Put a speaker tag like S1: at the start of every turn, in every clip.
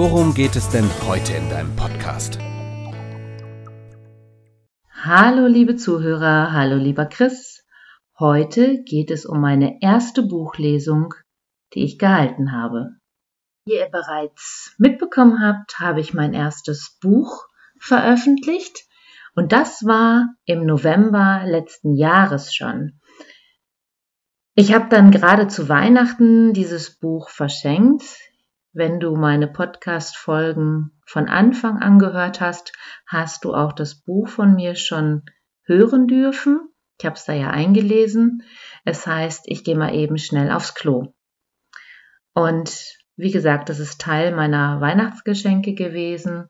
S1: worum geht es denn heute in deinem Podcast?
S2: Hallo liebe Zuhörer, hallo lieber Chris. Heute geht es um meine erste Buchlesung, die ich gehalten habe. Wie ihr bereits mitbekommen habt, habe ich mein erstes Buch veröffentlicht und das war im November letzten Jahres schon. Ich habe dann gerade zu Weihnachten dieses Buch verschenkt. Wenn du meine Podcast-Folgen von Anfang an gehört hast, hast du auch das Buch von mir schon hören dürfen. Ich habe es da ja eingelesen. Es heißt, ich gehe mal eben schnell aufs Klo. Und wie gesagt, das ist Teil meiner Weihnachtsgeschenke gewesen.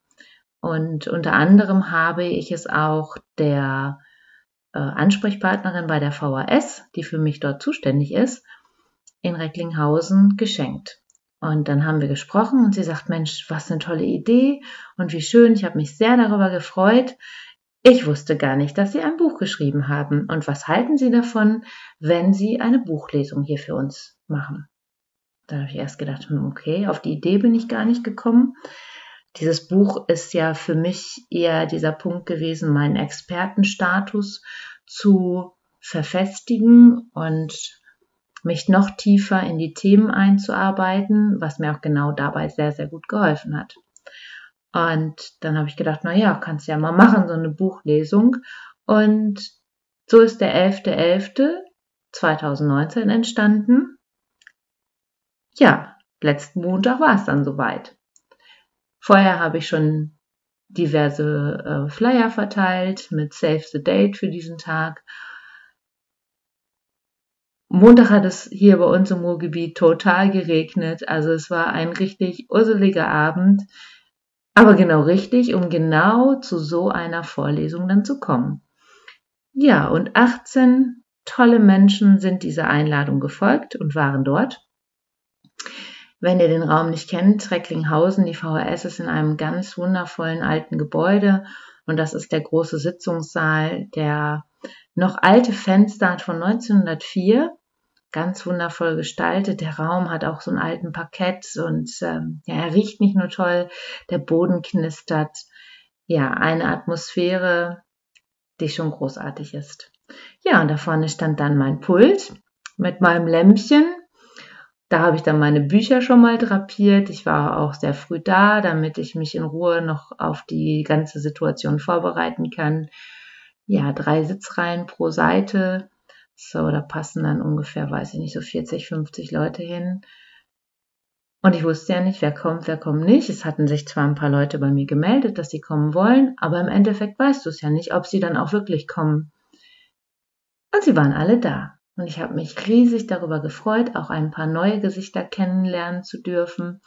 S2: Und unter anderem habe ich es auch der äh, Ansprechpartnerin bei der VHS, die für mich dort zuständig ist, in Recklinghausen geschenkt. Und dann haben wir gesprochen und sie sagt, Mensch, was eine tolle Idee und wie schön, ich habe mich sehr darüber gefreut. Ich wusste gar nicht, dass Sie ein Buch geschrieben haben. Und was halten Sie davon, wenn Sie eine Buchlesung hier für uns machen? Da habe ich erst gedacht, hm, okay, auf die Idee bin ich gar nicht gekommen. Dieses Buch ist ja für mich eher dieser Punkt gewesen, meinen Expertenstatus zu verfestigen und mich noch tiefer in die Themen einzuarbeiten, was mir auch genau dabei sehr, sehr gut geholfen hat. Und dann habe ich gedacht, na ja, kannst ja mal machen, so eine Buchlesung. Und so ist der 11.11.2019 entstanden. Ja, letzten Montag war es dann soweit. Vorher habe ich schon diverse äh, Flyer verteilt mit Save the Date für diesen Tag. Montag hat es hier bei uns im Ruhrgebiet total geregnet. Also es war ein richtig urseliger Abend. Aber genau richtig, um genau zu so einer Vorlesung dann zu kommen. Ja, und 18 tolle Menschen sind dieser Einladung gefolgt und waren dort. Wenn ihr den Raum nicht kennt, Recklinghausen, die VHS ist in einem ganz wundervollen alten Gebäude und das ist der große Sitzungssaal, der noch alte Fenster hat von 1904, ganz wundervoll gestaltet. Der Raum hat auch so einen alten Parkett und ähm, ja, er riecht nicht nur toll, der Boden knistert. Ja, eine Atmosphäre, die schon großartig ist. Ja, und da vorne stand dann mein Pult mit meinem Lämpchen da habe ich dann meine Bücher schon mal drapiert. Ich war auch sehr früh da, damit ich mich in Ruhe noch auf die ganze Situation vorbereiten kann. Ja, drei Sitzreihen pro Seite. So, da passen dann ungefähr, weiß ich nicht, so 40, 50 Leute hin. Und ich wusste ja nicht, wer kommt, wer kommt nicht. Es hatten sich zwar ein paar Leute bei mir gemeldet, dass sie kommen wollen, aber im Endeffekt weißt du es ja nicht, ob sie dann auch wirklich kommen. Und sie waren alle da. Und ich habe mich riesig darüber gefreut, auch ein paar neue Gesichter kennenlernen zu dürfen.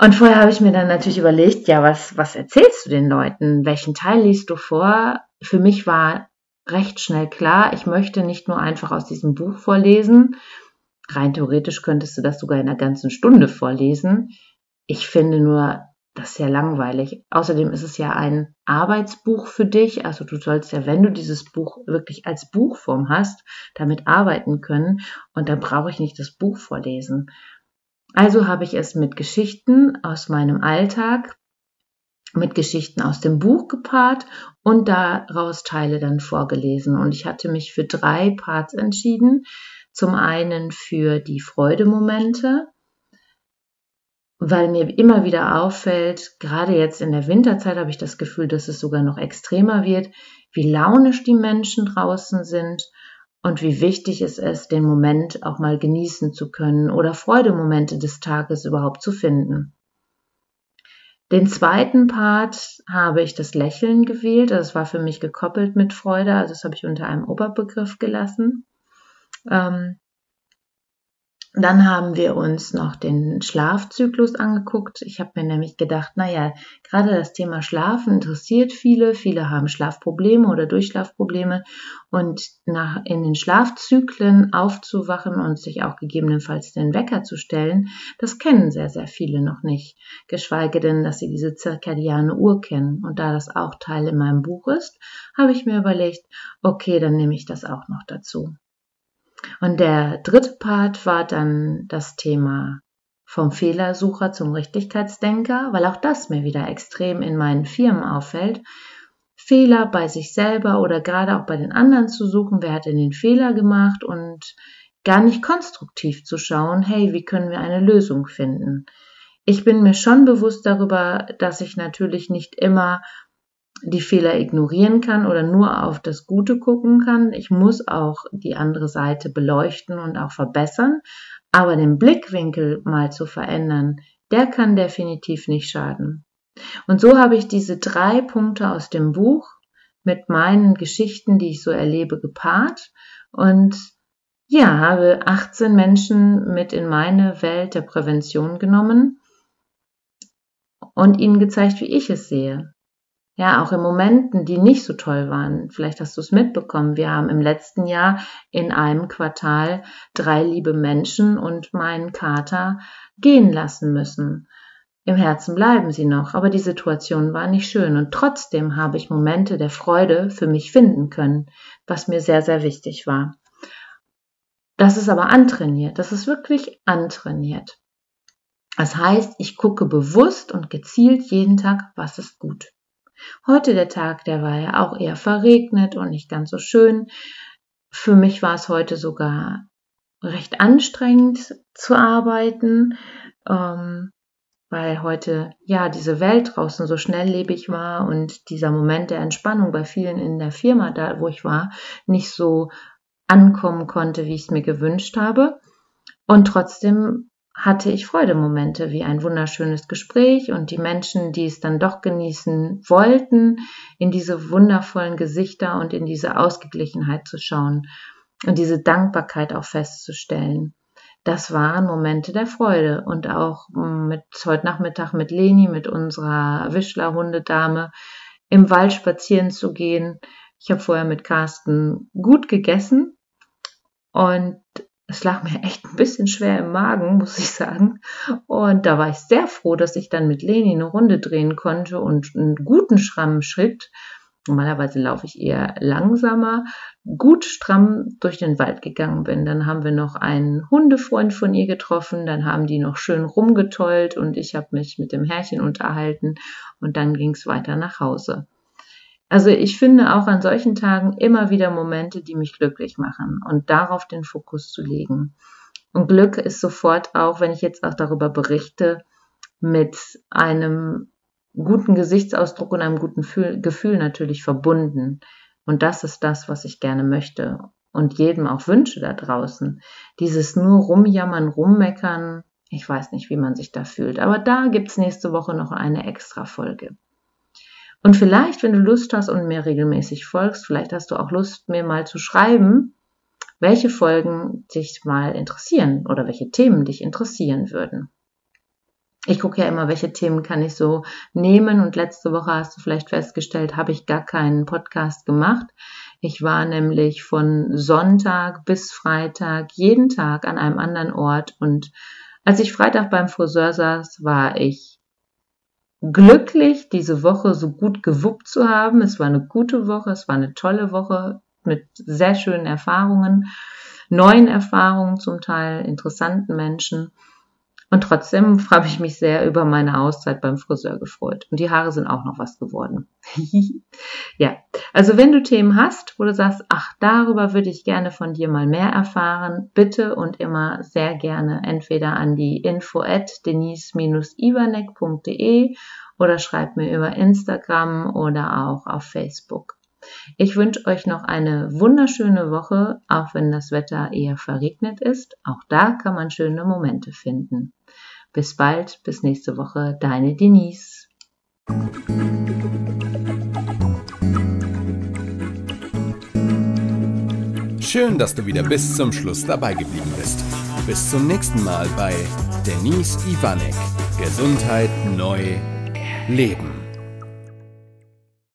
S2: Und vorher habe ich mir dann natürlich überlegt, ja, was, was erzählst du den Leuten? Welchen Teil liest du vor? Für mich war recht schnell klar, ich möchte nicht nur einfach aus diesem Buch vorlesen. Rein theoretisch könntest du das sogar in einer ganzen Stunde vorlesen. Ich finde nur, das ja langweilig. Außerdem ist es ja ein Arbeitsbuch für dich. Also du sollst ja, wenn du dieses Buch wirklich als Buchform hast, damit arbeiten können. Und dann brauche ich nicht das Buch vorlesen. Also habe ich es mit Geschichten aus meinem Alltag, mit Geschichten aus dem Buch gepaart und daraus Teile dann vorgelesen. Und ich hatte mich für drei Parts entschieden. Zum einen für die Freudemomente, weil mir immer wieder auffällt, gerade jetzt in der Winterzeit habe ich das Gefühl, dass es sogar noch extremer wird, wie launisch die Menschen draußen sind und wie wichtig es ist, den Moment auch mal genießen zu können oder Freudemomente des Tages überhaupt zu finden. Den zweiten Part habe ich das Lächeln gewählt. Das war für mich gekoppelt mit Freude. Also das habe ich unter einem Oberbegriff gelassen. Ähm, Dann haben wir uns noch den Schlafzyklus angeguckt. Ich habe mir nämlich gedacht, naja, gerade das Thema Schlafen interessiert viele. Viele haben Schlafprobleme oder Durchschlafprobleme. Und nach, in den Schlafzyklen aufzuwachen und sich auch gegebenenfalls den Wecker zu stellen, das kennen sehr, sehr viele noch nicht. Geschweige denn, dass sie diese zirkadiane Uhr kennen. Und da das auch Teil in meinem Buch ist, habe ich mir überlegt, okay, dann nehme ich das auch noch dazu. Und der dritte Part war dann das Thema vom Fehlersucher zum Richtigkeitsdenker, weil auch das mir wieder extrem in meinen Firmen auffällt. Fehler bei sich selber oder gerade auch bei den anderen zu suchen, wer hat denn den Fehler gemacht und gar nicht konstruktiv zu schauen, hey, wie können wir eine Lösung finden? Ich bin mir schon bewusst darüber, dass ich natürlich nicht immer die Fehler ignorieren kann oder nur auf das Gute gucken kann. Ich muss auch die andere Seite beleuchten und auch verbessern. Aber den Blickwinkel mal zu verändern, der kann definitiv nicht schaden. Und so habe ich diese drei Punkte aus dem Buch mit meinen Geschichten, die ich so erlebe, gepaart und ja, habe 18 Menschen mit in meine Welt der Prävention genommen und ihnen gezeigt, wie ich es sehe. Ja, auch in Momenten, die nicht so toll waren. Vielleicht hast du es mitbekommen. Wir haben im letzten Jahr in einem Quartal drei liebe Menschen und meinen Kater gehen lassen müssen. Im Herzen bleiben sie noch, aber die Situation war nicht schön und trotzdem habe ich Momente der Freude für mich finden können, was mir sehr, sehr wichtig war. Das ist aber antrainiert, das ist wirklich antrainiert. Das heißt, ich gucke bewusst und gezielt jeden Tag, was ist gut. Heute der Tag, der war ja auch eher verregnet und nicht ganz so schön. Für mich war es heute sogar recht anstrengend zu arbeiten, ähm, weil heute ja diese Welt draußen so schnelllebig war und dieser Moment der Entspannung bei vielen in der Firma, da wo ich war, nicht so ankommen konnte, wie ich es mir gewünscht habe. Und trotzdem hatte ich Freudemomente wie ein wunderschönes Gespräch und die Menschen, die es dann doch genießen wollten, in diese wundervollen Gesichter und in diese Ausgeglichenheit zu schauen und diese Dankbarkeit auch festzustellen. Das waren Momente der Freude und auch mm, mit heute Nachmittag mit Leni, mit unserer Wischler-Hundedame im Wald spazieren zu gehen. Ich habe vorher mit Carsten gut gegessen und es lag mir echt ein bisschen schwer im Magen, muss ich sagen. Und da war ich sehr froh, dass ich dann mit Leni eine Runde drehen konnte und einen guten strammen Schritt. Normalerweise laufe ich eher langsamer, gut stramm durch den Wald gegangen bin. Dann haben wir noch einen Hundefreund von ihr getroffen, dann haben die noch schön rumgetollt und ich habe mich mit dem Herrchen unterhalten und dann ging es weiter nach Hause. Also ich finde auch an solchen Tagen immer wieder Momente, die mich glücklich machen und darauf den Fokus zu legen. Und Glück ist sofort auch, wenn ich jetzt auch darüber berichte, mit einem guten Gesichtsausdruck und einem guten Gefühl natürlich verbunden. Und das ist das, was ich gerne möchte und jedem auch wünsche da draußen. Dieses nur rumjammern, rummeckern, ich weiß nicht, wie man sich da fühlt. Aber da gibt's nächste Woche noch eine extra Folge. Und vielleicht, wenn du Lust hast und mir regelmäßig folgst, vielleicht hast du auch Lust, mir mal zu schreiben, welche Folgen dich mal interessieren oder welche Themen dich interessieren würden. Ich gucke ja immer, welche Themen kann ich so nehmen und letzte Woche hast du vielleicht festgestellt, habe ich gar keinen Podcast gemacht. Ich war nämlich von Sonntag bis Freitag jeden Tag an einem anderen Ort und als ich Freitag beim Friseur saß, war ich glücklich, diese Woche so gut gewuppt zu haben. Es war eine gute Woche, es war eine tolle Woche mit sehr schönen Erfahrungen, neuen Erfahrungen zum Teil, interessanten Menschen. Und trotzdem habe ich mich sehr über meine Auszeit beim Friseur gefreut. Und die Haare sind auch noch was geworden. ja, also wenn du Themen hast, wo du sagst, ach, darüber würde ich gerne von dir mal mehr erfahren, bitte und immer sehr gerne entweder an die info at denise-ivanek.de oder schreib mir über Instagram oder auch auf Facebook. Ich wünsche euch noch eine wunderschöne Woche, auch wenn das Wetter eher verregnet ist. Auch da kann man schöne Momente finden. Bis bald, bis nächste Woche, deine Denise.
S1: Schön, dass du wieder bis zum Schluss dabei geblieben bist. Bis zum nächsten Mal bei Denise Ivanek. Gesundheit neu leben.